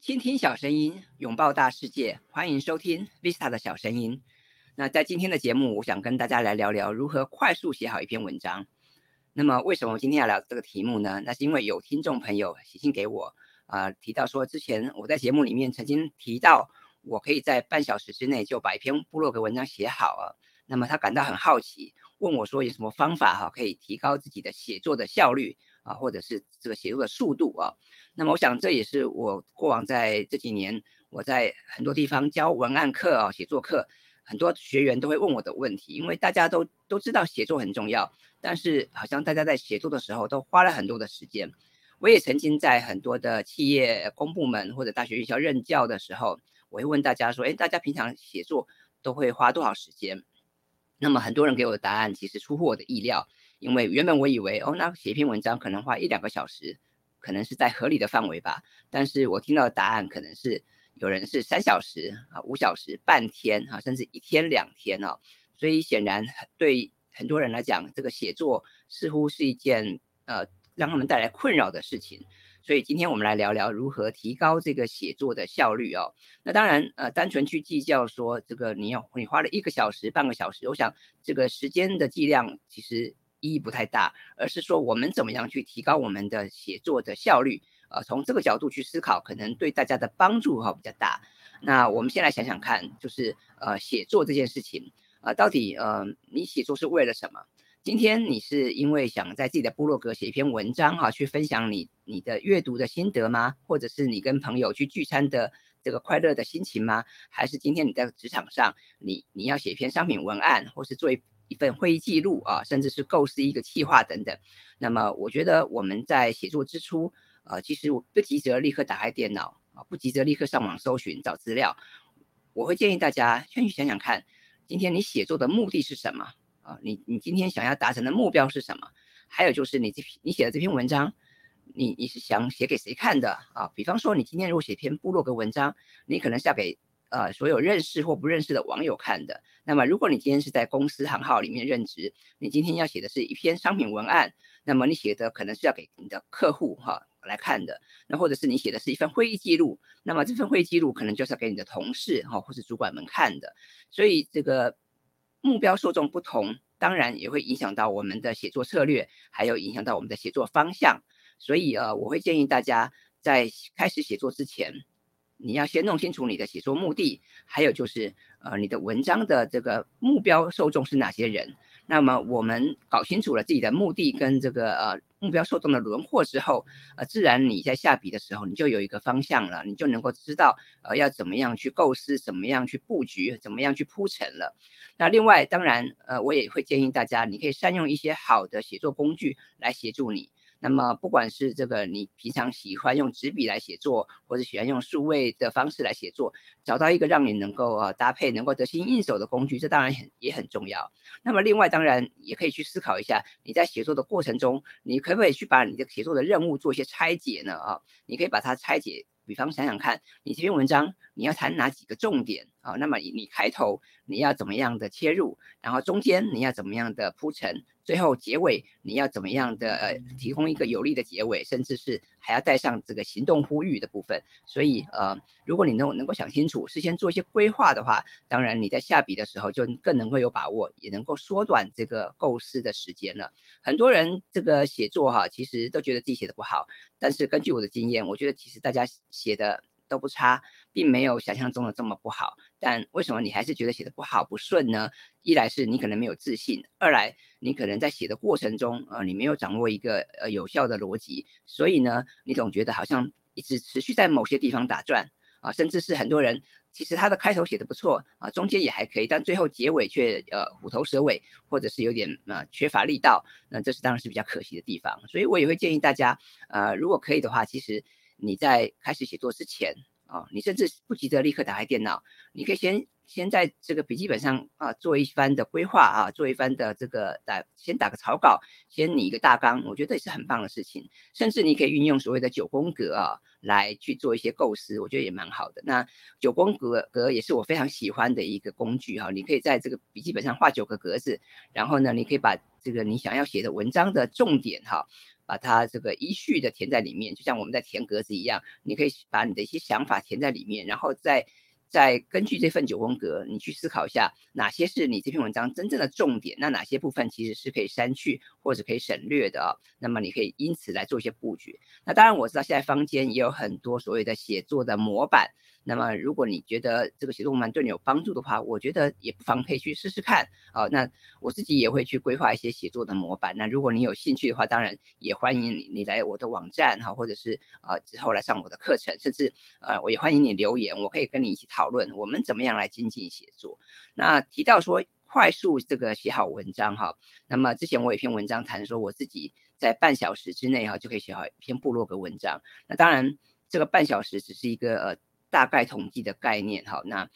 倾听小声音，拥抱大世界，欢迎收听 Vista 的小声音。那在今天的节目，我想跟大家来聊聊如何快速写好一篇文章。那么，为什么我今天要聊这个题目呢？那是因为有听众朋友写信给我，啊，提到说之前我在节目里面曾经提到，我可以在半小时之内就把一篇部落格文章写好啊。那么他感到很好奇，问我说有什么方法哈，可以提高自己的写作的效率啊，或者是这个写作的速度啊？那么我想这也是我过往在这几年我在很多地方教文案课啊、写作课，很多学员都会问我的问题，因为大家都都知道写作很重要，但是好像大家在写作的时候都花了很多的时间。我也曾经在很多的企业公部门或者大学院校任教的时候，我会问大家说：，哎，大家平常写作都会花多少时间？那么很多人给我的答案其实出乎我的意料，因为原本我以为哦，那写一篇文章可能花一两个小时，可能是在合理的范围吧。但是我听到的答案可能是有人是三小时啊、五小时、半天啊，甚至一天两天哦。所以显然对很多人来讲，这个写作似乎是一件呃让他们带来困扰的事情。所以今天我们来聊聊如何提高这个写作的效率哦。那当然，呃，单纯去计较说这个你要你花了一个小时、半个小时，我想这个时间的计量其实意义不太大，而是说我们怎么样去提高我们的写作的效率，呃，从这个角度去思考，可能对大家的帮助哈比较大。那我们先来想想看，就是呃写作这件事情，呃，到底呃你写作是为了什么？今天你是因为想在自己的部落格写一篇文章哈，去分享你你的阅读的心得吗？或者是你跟朋友去聚餐的这个快乐的心情吗？还是今天你在职场上，你你要写一篇商品文案，或是做一一份会议记录啊，甚至是构思一个计划等等？那么我觉得我们在写作之初，呃，其实我不急着立刻打开电脑啊，不急着立刻上网搜寻找资料，我会建议大家先去想想看，今天你写作的目的是什么？啊，你你今天想要达成的目标是什么？还有就是你这篇你写的这篇文章，你你是想写给谁看的啊？比方说你今天如果写篇部落格文章，你可能是要给呃所有认识或不认识的网友看的。那么如果你今天是在公司行号里面任职，你今天要写的是一篇商品文案，那么你写的可能是要给你的客户哈来看的。那或者是你写的是一份会议记录，那么这份会议记录可能就是要给你的同事哈或是主管们看的。所以这个。目标受众不同，当然也会影响到我们的写作策略，还有影响到我们的写作方向。所以呃，我会建议大家在开始写作之前，你要先弄清楚你的写作目的，还有就是呃你的文章的这个目标受众是哪些人。那么我们搞清楚了自己的目的跟这个呃。目标受众的轮廓之后，呃，自然你在下笔的时候，你就有一个方向了，你就能够知道，呃，要怎么样去构思，怎么样去布局，怎么样去铺陈了。那另外，当然，呃，我也会建议大家，你可以善用一些好的写作工具来协助你。那么，不管是这个你平常喜欢用纸笔来写作，或者喜欢用数位的方式来写作，找到一个让你能够啊搭配、能够得心应手的工具，这当然很也很重要。那么，另外当然也可以去思考一下，你在写作的过程中，你可不可以去把你的写作的任务做一些拆解呢？啊，你可以把它拆解，比方想想看，你这篇文章你要谈哪几个重点啊？那么你你开头你要怎么样的切入，然后中间你要怎么样的铺陈？最后结尾你要怎么样的呃提供一个有力的结尾，甚至是还要带上这个行动呼吁的部分。所以呃，如果你能能够想清楚，事先做一些规划的话，当然你在下笔的时候就更能够有把握，也能够缩短这个构思的时间了。很多人这个写作哈，其实都觉得自己写的不好，但是根据我的经验，我觉得其实大家写的。都不差，并没有想象中的这么不好。但为什么你还是觉得写的不好不顺呢？一来是你可能没有自信，二来你可能在写的过程中，呃，你没有掌握一个呃有效的逻辑，所以呢，你总觉得好像一直持续在某些地方打转啊，甚至是很多人其实他的开头写的不错啊，中间也还可以，但最后结尾却呃虎头蛇尾，或者是有点呃缺乏力道，那这是当然是比较可惜的地方。所以我也会建议大家，呃，如果可以的话，其实。你在开始写作之前啊，你甚至不急着立刻打开电脑，你可以先先在这个笔记本上啊做一番的规划啊，做一番的这个打先打个草稿，先拟一个大纲，我觉得也是很棒的事情。甚至你可以运用所谓的九宫格啊来去做一些构思，我觉得也蛮好的。那九宫格格也是我非常喜欢的一个工具哈，你可以在这个笔记本上画九个格子，然后呢，你可以把这个你想要写的文章的重点哈。把它这个依序的填在里面，就像我们在填格子一样，你可以把你的一些想法填在里面，然后再。再根据这份九宫格，你去思考一下哪些是你这篇文章真正的重点，那哪些部分其实是可以删去或者可以省略的啊？那么你可以因此来做一些布局。那当然我知道现在坊间也有很多所谓的写作的模板。那么，如果你觉得这个写作模板对你有帮助的话，我觉得也不妨可以去试试看啊。那我自己也会去规划一些写作的模板。那如果你有兴趣的话，当然也欢迎你你来我的网站哈，或者是啊之后来上我的课程，甚至呃我也欢迎你留言，我可以跟你一起讨论我们怎么样来精进写作。那提到说快速这个写好文章哈，那么之前我有一篇文章谈说我自己在半小时之内哈就可以写好一篇部落格文章。那当然这个半小时只是一个呃。大概统计的概念，哈，那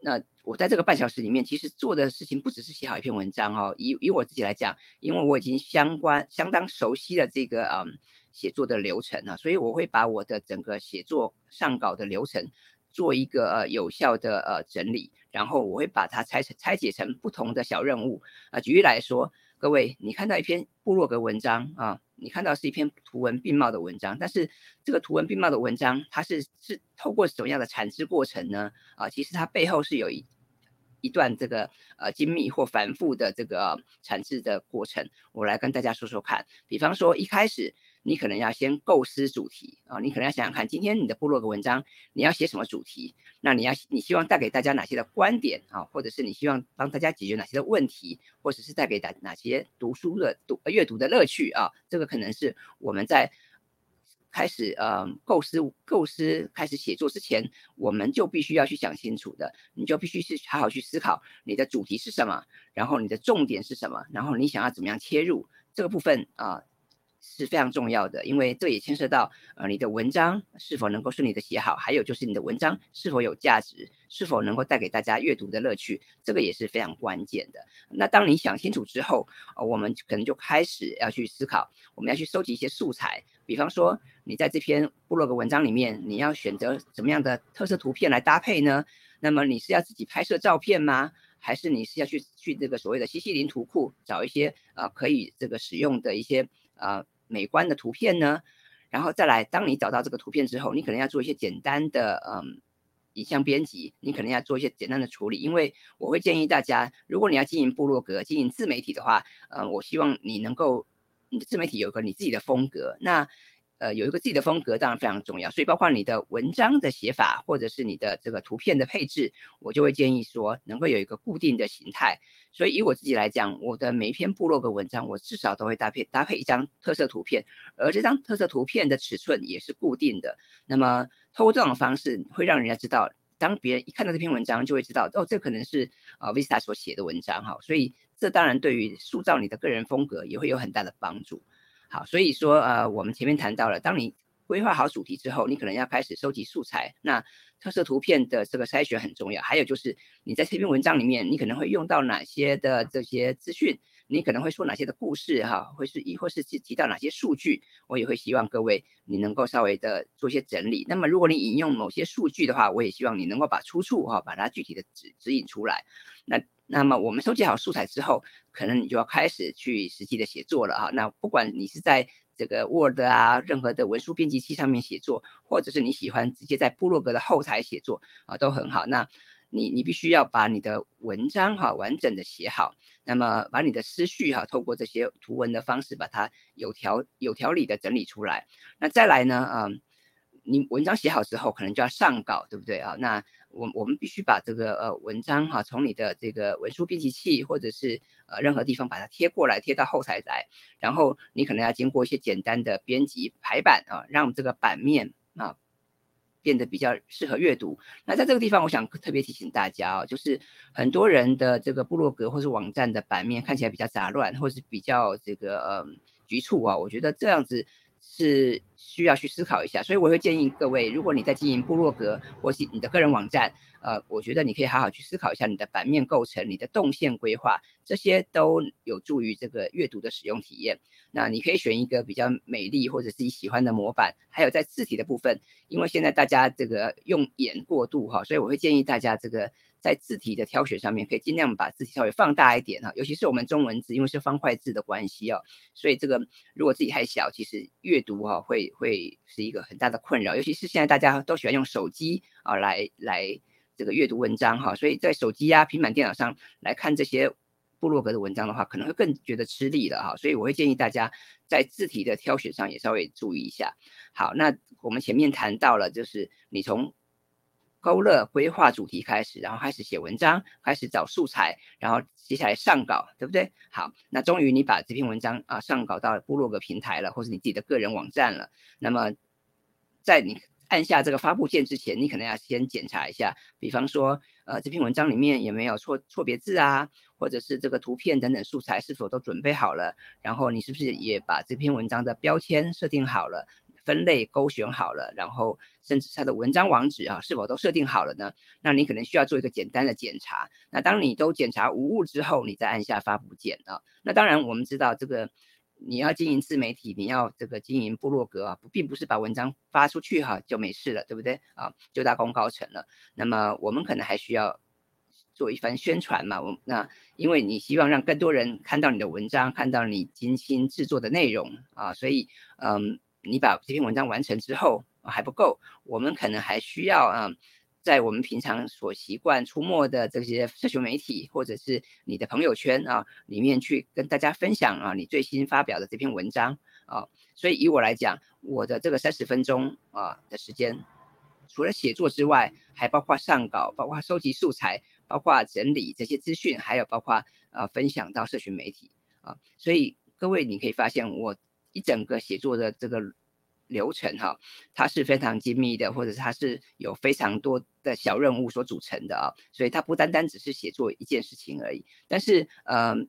那我在这个半小时里面，其实做的事情不只是写好一篇文章，哈，以以我自己来讲，因为我已经相关相当熟悉了这个嗯写作的流程了，所以我会把我的整个写作上稿的流程做一个呃有效的呃整理，然后我会把它拆成拆解成不同的小任务啊，举例来说。各位，你看到一篇部落格文章啊，你看到是一篇图文并茂的文章，但是这个图文并茂的文章，它是是透过什么样的产制过程呢？啊，其实它背后是有一一段这个呃精密或繁复的这个产制的过程，我来跟大家说说看。比方说一开始。你可能要先构思主题啊，你可能要想想看，今天你的部落格文章你要写什么主题？那你要你希望带给大家哪些的观点啊，或者是你希望帮大家解决哪些的问题，或者是带给哪哪些读书的读阅读的乐趣啊？这个可能是我们在开始呃构思构思开始写作之前，我们就必须要去想清楚的，你就必须是好好去思考你的主题是什么，然后你的重点是什么，然后你想要怎么样切入这个部分啊？是非常重要的，因为这也牵涉到呃你的文章是否能够顺利的写好，还有就是你的文章是否有价值，是否能够带给大家阅读的乐趣，这个也是非常关键的。那当你想清楚之后，我们可能就开始要去思考，我们要去收集一些素材，比方说你在这篇部落格文章里面，你要选择什么样的特色图片来搭配呢？那么你是要自己拍摄照片吗？还是你是要去去这个所谓的西西林图库找一些呃可以这个使用的一些呃。美观的图片呢，然后再来，当你找到这个图片之后，你可能要做一些简单的嗯影像编辑，你可能要做一些简单的处理，因为我会建议大家，如果你要经营部落格、经营自媒体的话，嗯，我希望你能够自媒体有个你自己的风格，那。呃，有一个自己的风格当然非常重要，所以包括你的文章的写法，或者是你的这个图片的配置，我就会建议说能够有一个固定的形态。所以以我自己来讲，我的每一篇部落格文章，我至少都会搭配搭配一张特色图片，而这张特色图片的尺寸也是固定的。那么通过这种方式，会让人家知道，当别人一看到这篇文章，就会知道哦，这可能是啊 Vista 所写的文章哈。所以这当然对于塑造你的个人风格也会有很大的帮助。好，所以说呃，我们前面谈到了，当你规划好主题之后，你可能要开始收集素材。那特色图片的这个筛选很重要，还有就是你在这篇文章里面，你可能会用到哪些的这些资讯，你可能会说哪些的故事哈，会是亦或是提提到哪些数据，我也会希望各位你能够稍微的做一些整理。那么如果你引用某些数据的话，我也希望你能够把出处哈，把它具体的指指引出来。那那么我们收集好素材之后，可能你就要开始去实际的写作了哈。那不管你是在这个 Word 啊，任何的文书编辑器上面写作，或者是你喜欢直接在部落格的后台写作啊，都很好。那你你必须要把你的文章哈完整的写好，那么把你的思绪哈透过这些图文的方式把它有条有条理的整理出来。那再来呢，嗯，你文章写好之后，可能就要上稿，对不对啊？那我我们必须把这个呃文章哈，从你的这个文书编辑器或者是呃任何地方把它贴过来，贴到后台来，然后你可能要经过一些简单的编辑排版啊，让这个版面啊变得比较适合阅读。那在这个地方，我想特别提醒大家啊，就是很多人的这个部落格或是网站的版面看起来比较杂乱，或是比较这个呃局促啊，我觉得这样子。是需要去思考一下，所以我会建议各位，如果你在经营部落格或是你的个人网站，呃，我觉得你可以好好去思考一下你的版面构成、你的动线规划，这些都有助于这个阅读的使用体验。那你可以选一个比较美丽或者自己喜欢的模板，还有在字体的部分，因为现在大家这个用眼过度哈，所以我会建议大家这个在字体的挑选上面，可以尽量把字体稍微放大一点哈，尤其是我们中文字，因为是方块字的关系哦，所以这个如果字体太小，其实阅读哈会会是一个很大的困扰，尤其是现在大家都喜欢用手机啊来来这个阅读文章哈，所以在手机呀、平板电脑上来看这些部落格的文章的话，可能会更觉得吃力了哈，所以我会建议大家在字体的挑选上也稍微注意一下。好，那我们前面谈到了，就是你从勾勒规划主题开始，然后开始写文章，开始找素材，然后接下来上稿，对不对？好，那终于你把这篇文章啊上稿到部落格平台了，或是你自己的个人网站了。那么，在你按下这个发布键之前，你可能要先检查一下，比方说，呃，这篇文章里面有没有错错别字啊，或者是这个图片等等素材是否都准备好了，然后你是不是也把这篇文章的标签设定好了？分类勾选好了，然后甚至它的文章网址啊是否都设定好了呢？那你可能需要做一个简单的检查。那当你都检查无误之后，你再按下发布键啊。那当然我们知道这个你要经营自媒体，你要这个经营部落格啊，并不是把文章发出去哈就没事了，对不对啊？就大功告成了。那么我们可能还需要做一番宣传嘛。我那因为你希望让更多人看到你的文章，看到你精心制作的内容啊，所以嗯。你把这篇文章完成之后还不够，我们可能还需要啊，在我们平常所习惯出没的这些社群媒体或者是你的朋友圈啊里面去跟大家分享啊你最新发表的这篇文章啊。所以以我来讲，我的这个三十分钟啊的时间，除了写作之外，还包括上稿，包括收集素材，包括整理这些资讯，还有包括呃分享到社群媒体啊。所以各位你可以发现我。一整个写作的这个流程哈，它是非常精密的，或者它是有非常多的小任务所组成的啊，所以它不单单只是写作一件事情而已。但是，嗯，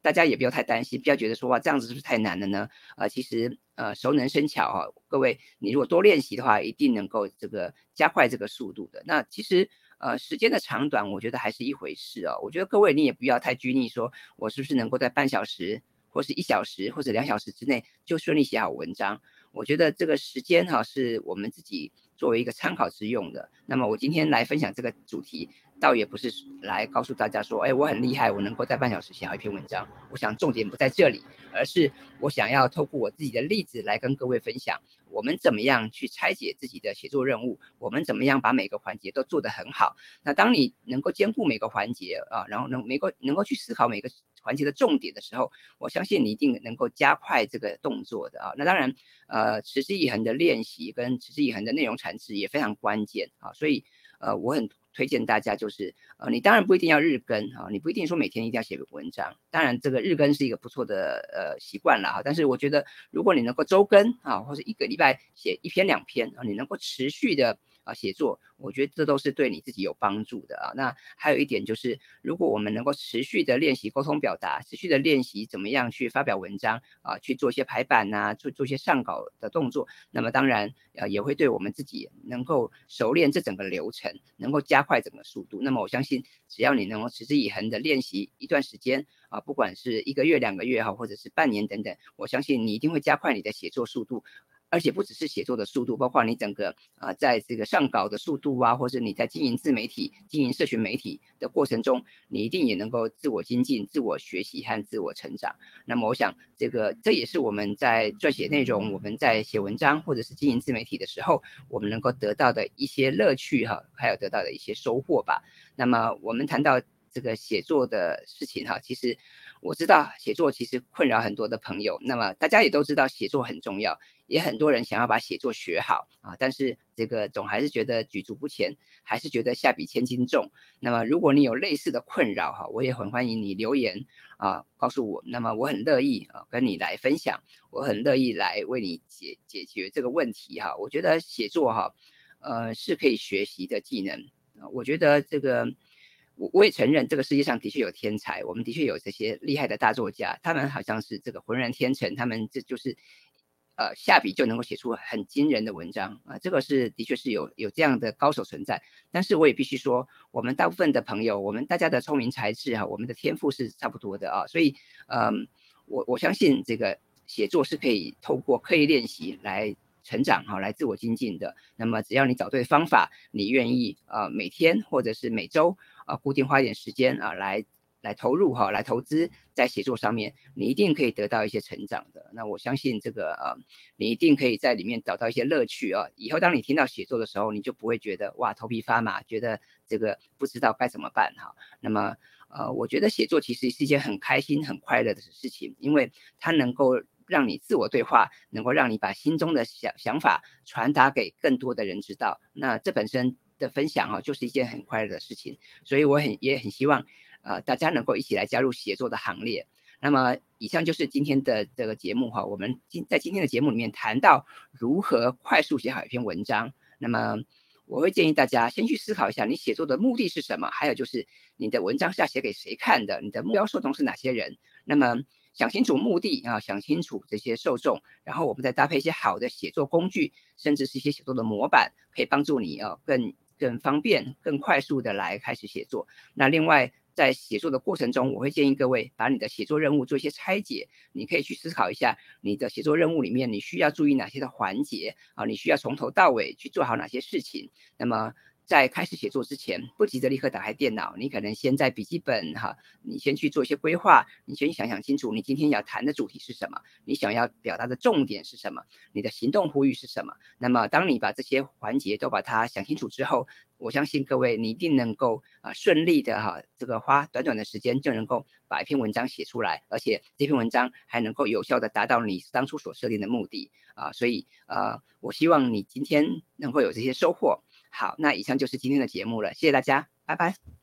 大家也不要太担心，不要觉得说哇这样子是不是太难了呢？呃，其实呃熟能生巧哈，各位你如果多练习的话，一定能够这个加快这个速度的。那其实呃时间的长短，我觉得还是一回事哦。我觉得各位你也不要太拘泥，说我是不是能够在半小时。或是一小时或者两小时之内就顺利写好文章，我觉得这个时间哈是我们自己作为一个参考之用的。那么我今天来分享这个主题，倒也不是来告诉大家说，哎，我很厉害，我能够在半小时写好一篇文章。我想重点不在这里，而是我想要透过我自己的例子来跟各位分享，我们怎么样去拆解自己的写作任务，我们怎么样把每个环节都做得很好。那当你能够兼顾每个环节啊，然后能能够能够去思考每个。环节的重点的时候，我相信你一定能够加快这个动作的啊。那当然，呃，持之以恒的练习跟持之以恒的内容产值也非常关键啊。所以，呃，我很推荐大家就是，呃，你当然不一定要日更啊，你不一定说每天一定要写个文章。当然，这个日更是一个不错的呃习惯了哈。但是我觉得，如果你能够周更啊，或者一个礼拜写一篇两篇啊，你能够持续的。啊，写作，我觉得这都是对你自己有帮助的啊。那还有一点就是，如果我们能够持续的练习沟通表达，持续的练习怎么样去发表文章啊，去做一些排版呐，做做一些上稿的动作，那么当然啊，也会对我们自己能够熟练这整个流程，能够加快整个速度。那么我相信，只要你能够持之以恒的练习一段时间啊，不管是一个月、两个月哈，或者是半年等等，我相信你一定会加快你的写作速度。而且不只是写作的速度，包括你整个啊，在这个上稿的速度啊，或者你在经营自媒体、经营社群媒体的过程中，你一定也能够自我精进、自我学习和自我成长。那么，我想这个这也是我们在撰写内容、我们在写文章或者是经营自媒体的时候，我们能够得到的一些乐趣哈，还有得到的一些收获吧。那么，我们谈到这个写作的事情哈，其实。我知道写作其实困扰很多的朋友，那么大家也都知道写作很重要，也很多人想要把写作学好啊，但是这个总还是觉得举足不前，还是觉得下笔千斤重。那么如果你有类似的困扰哈，我也很欢迎你留言啊，告诉我，那么我很乐意啊跟你来分享，我很乐意来为你解解决这个问题哈。我觉得写作哈，呃是可以学习的技能，我觉得这个。我我也承认，这个世界上的确有天才，我们的确有这些厉害的大作家，他们好像是这个浑然天成，他们这就是，呃，下笔就能够写出很惊人的文章啊，这个是的确是有有这样的高手存在。但是我也必须说，我们大部分的朋友，我们大家的聪明才智啊，我们的天赋是差不多的啊，所以，嗯，我我相信这个写作是可以透过刻意练习来成长哈，来自我精进的。那么只要你找对方法，你愿意呃每天或者是每周啊固定花一点时间啊来。来投入哈，来投资在写作上面，你一定可以得到一些成长的。那我相信这个呃，你一定可以在里面找到一些乐趣啊。以后当你听到写作的时候，你就不会觉得哇头皮发麻，觉得这个不知道该怎么办哈。那么呃，我觉得写作其实是一件很开心、很快乐的事情，因为它能够让你自我对话，能够让你把心中的想想法传达给更多的人知道。那这本身的分享哈，就是一件很快乐的事情。所以我很也很希望。呃，大家能够一起来加入写作的行列。那么，以上就是今天的这个节目哈。我们今在今天的节目里面谈到如何快速写好一篇文章。那么，我会建议大家先去思考一下，你写作的目的是什么？还有就是你的文章是要写给谁看的？你的目标受众是哪些人？那么想清楚目的啊，想清楚这些受众，然后我们再搭配一些好的写作工具，甚至是一些写作的模板，可以帮助你啊更更方便、更快速的来开始写作。那另外。在写作的过程中，我会建议各位把你的写作任务做一些拆解。你可以去思考一下，你的写作任务里面你需要注意哪些的环节啊？你需要从头到尾去做好哪些事情？那么。在开始写作之前，不急着立刻打开电脑，你可能先在笔记本哈，你先去做一些规划，你先想想清楚，你今天要谈的主题是什么，你想要表达的重点是什么，你的行动呼吁是什么。那么，当你把这些环节都把它想清楚之后，我相信各位你一定能够啊顺利的哈，这个花短短的时间就能够把一篇文章写出来，而且这篇文章还能够有效的达到你当初所设定的目的啊。所以呃，我希望你今天能够有这些收获。好，那以上就是今天的节目了，谢谢大家，拜拜。